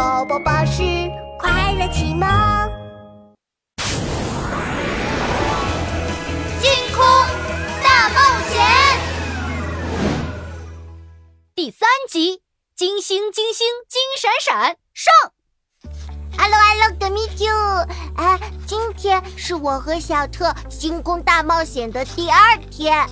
宝宝巴士快乐启蒙，星空大冒险第三集：金星金星金闪闪上。Hello Hello，德米九，哎，今天是我和小特星空大冒险的第二天。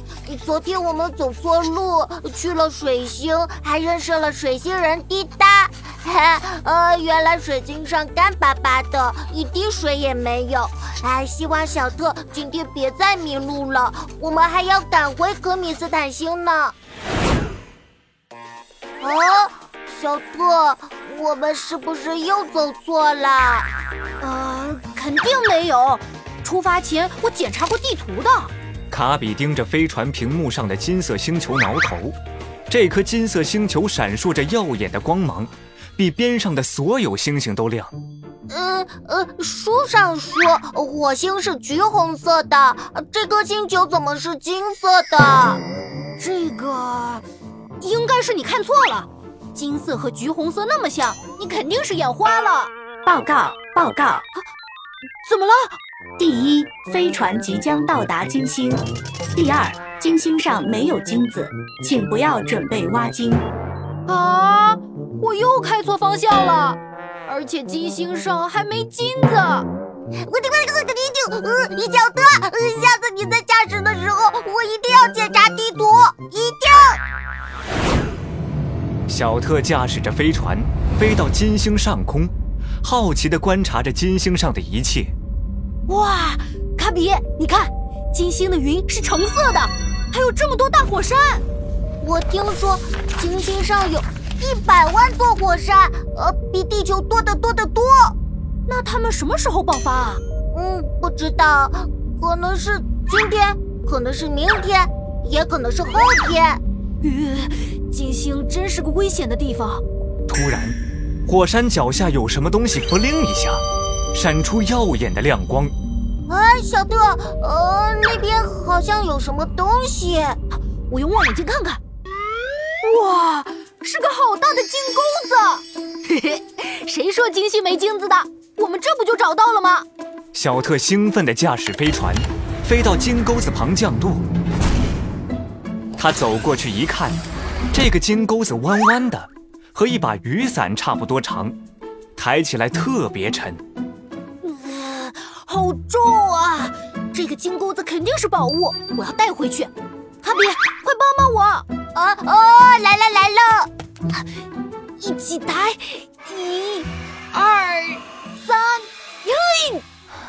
昨天我们走错路，去了水星，还认识了水星人滴答。哈呃，原来水晶上干巴巴的，一滴水也没有。哎，希望小特今天别再迷路了，我们还要赶回可米斯坦星呢。哦，小特，我们是不是又走错了？呃，肯定没有。出发前我检查过地图的。卡比盯着飞船屏幕上的金色星球挠头，这颗金色星球闪烁着耀眼的光芒，比边上的所有星星都亮。呃呃，书上说火星是橘红色的，这颗星球怎么是金色的？这个应该是你看错了，金色和橘红色那么像，你肯定是眼花了。报告报告，啊怎么了？第一，飞船即将到达金星；第二，金星上没有金子，请不要准备挖金。啊！我又开错方向了，而且金星上还没金子。我的妈！我的天！呃，小特，呃，下次你在驾驶的时候，我一定要检查地图，一定。小特驾驶着飞船飞到金星上空，好奇地观察着金星上的一切。哇，卡比，你看，金星的云是橙色的，还有这么多大火山。我听说金星上有一百万座火山，呃，比地球多得多得多。那它们什么时候爆发啊？嗯，不知道，可能是今天，可能是明天，也可能是后天。呃，金星真是个危险的地方。突然，火山脚下有什么东西“扑棱”一下，闪出耀眼的亮光。哎，小特，呃，那边好像有什么东西，我用望远镜看看。哇，是个好大的金钩子！嘿嘿，谁说金星没金子的？我们这不就找到了吗？小特兴奋地驾驶飞船，飞到金钩子旁降落。他走过去一看，这个金钩子弯弯的，和一把雨伞差不多长，抬起来特别沉。好重啊！这个金钩子肯定是宝物，我要带回去。哈比，快帮帮我！啊哦，来了来了，一起抬，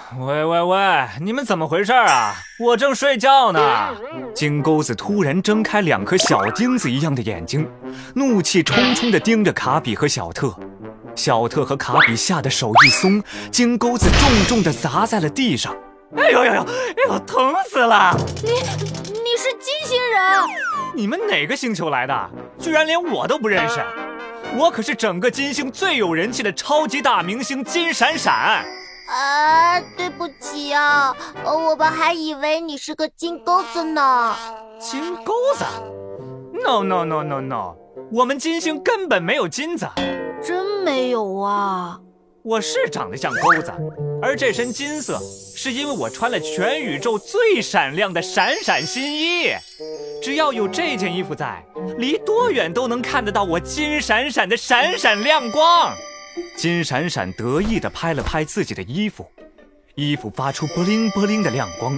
喂喂喂，你们怎么回事啊？我正睡觉呢。金钩子突然睁开两颗小钉子一样的眼睛，怒气冲冲地盯着卡比和小特。小特和卡比吓得手一松，金钩子重重地砸在了地上。哎呦呦呦！哎呦，疼死了！你你是金星人？你们哪个星球来的？居然连我都不认识！我可是整个金星最有人气的超级大明星金闪闪。啊，对不起啊，我们还以为你是个金钩子呢。金钩子？No No No No No，我们金星根本没有金子。真没有啊！我是长得像钩子，而这身金色是因为我穿了全宇宙最闪亮的闪闪新衣。只要有这件衣服在，离多远都能看得到我金闪闪的闪闪亮光。金闪闪得意地拍了拍自己的衣服，衣服发出波灵波灵的亮光。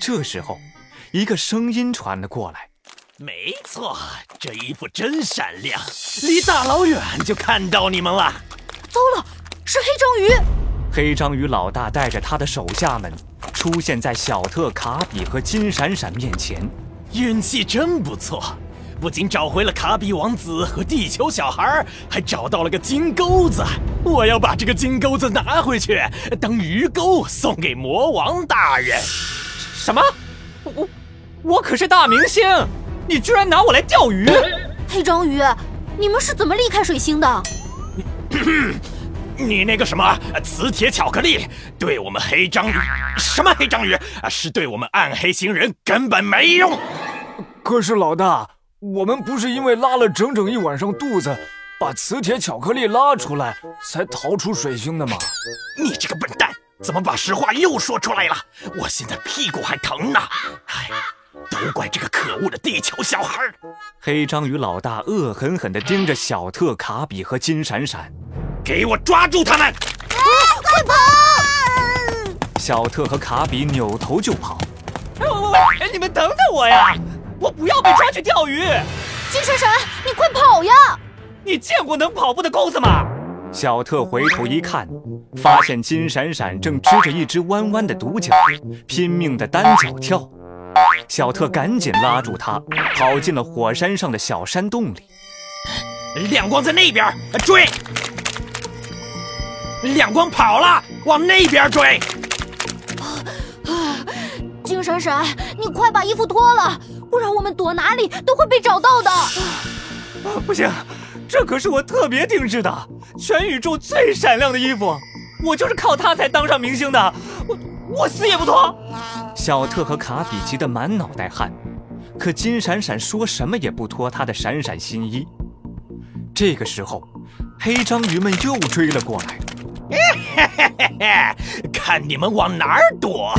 这时候，一个声音传了过来：“没错，这衣服真闪亮，离大老远就看到你们了。”糟了，是黑章鱼！黑章鱼老大带着他的手下们出现在小特、卡比和金闪闪面前。运气真不错，不仅找回了卡比王子和地球小孩，还找到了个金钩子。我要把这个金钩子拿回去当鱼钩送给魔王大人。什么？我我可是大明星，你居然拿我来钓鱼！黑章鱼，你们是怎么离开水星的？你那个什么磁铁巧克力，对我们黑章鱼什么黑章鱼啊，是对我们暗黑星人根本没用。可是老大，我们不是因为拉了整整一晚上肚子，把把磁铁巧克力拉出来，才逃出水星的吗？你这个笨蛋，怎么把实话又说出来了？我现在屁股还疼呢。哎，都怪这个可恶的地球小孩！黑章鱼老大恶狠狠地盯着小特、卡比和金闪闪，给我抓住他们！快跑！小特和卡比扭头就跑。喂喂喂！你们等等我呀！我不要被抓去钓鱼！金闪闪，你快跑呀！你见过能跑步的钩子吗？小特回头一看，发现金闪闪正支着一只弯弯的独角，拼命的单脚跳。小特赶紧拉住他，跑进了火山上的小山洞里。亮光在那边，追！亮光跑了，往那边追！金闪闪，你快把衣服脱了，不然我们躲哪里都会被找到的。不行，这可是我特别定制的，全宇宙最闪亮的衣服，我就是靠它才当上明星的，我我死也不脱。小特和卡比急得满脑袋汗，可金闪闪说什么也不脱他的闪闪新衣。这个时候，黑章鱼们又追了过来。嘿嘿嘿嘿，看你们往哪儿躲！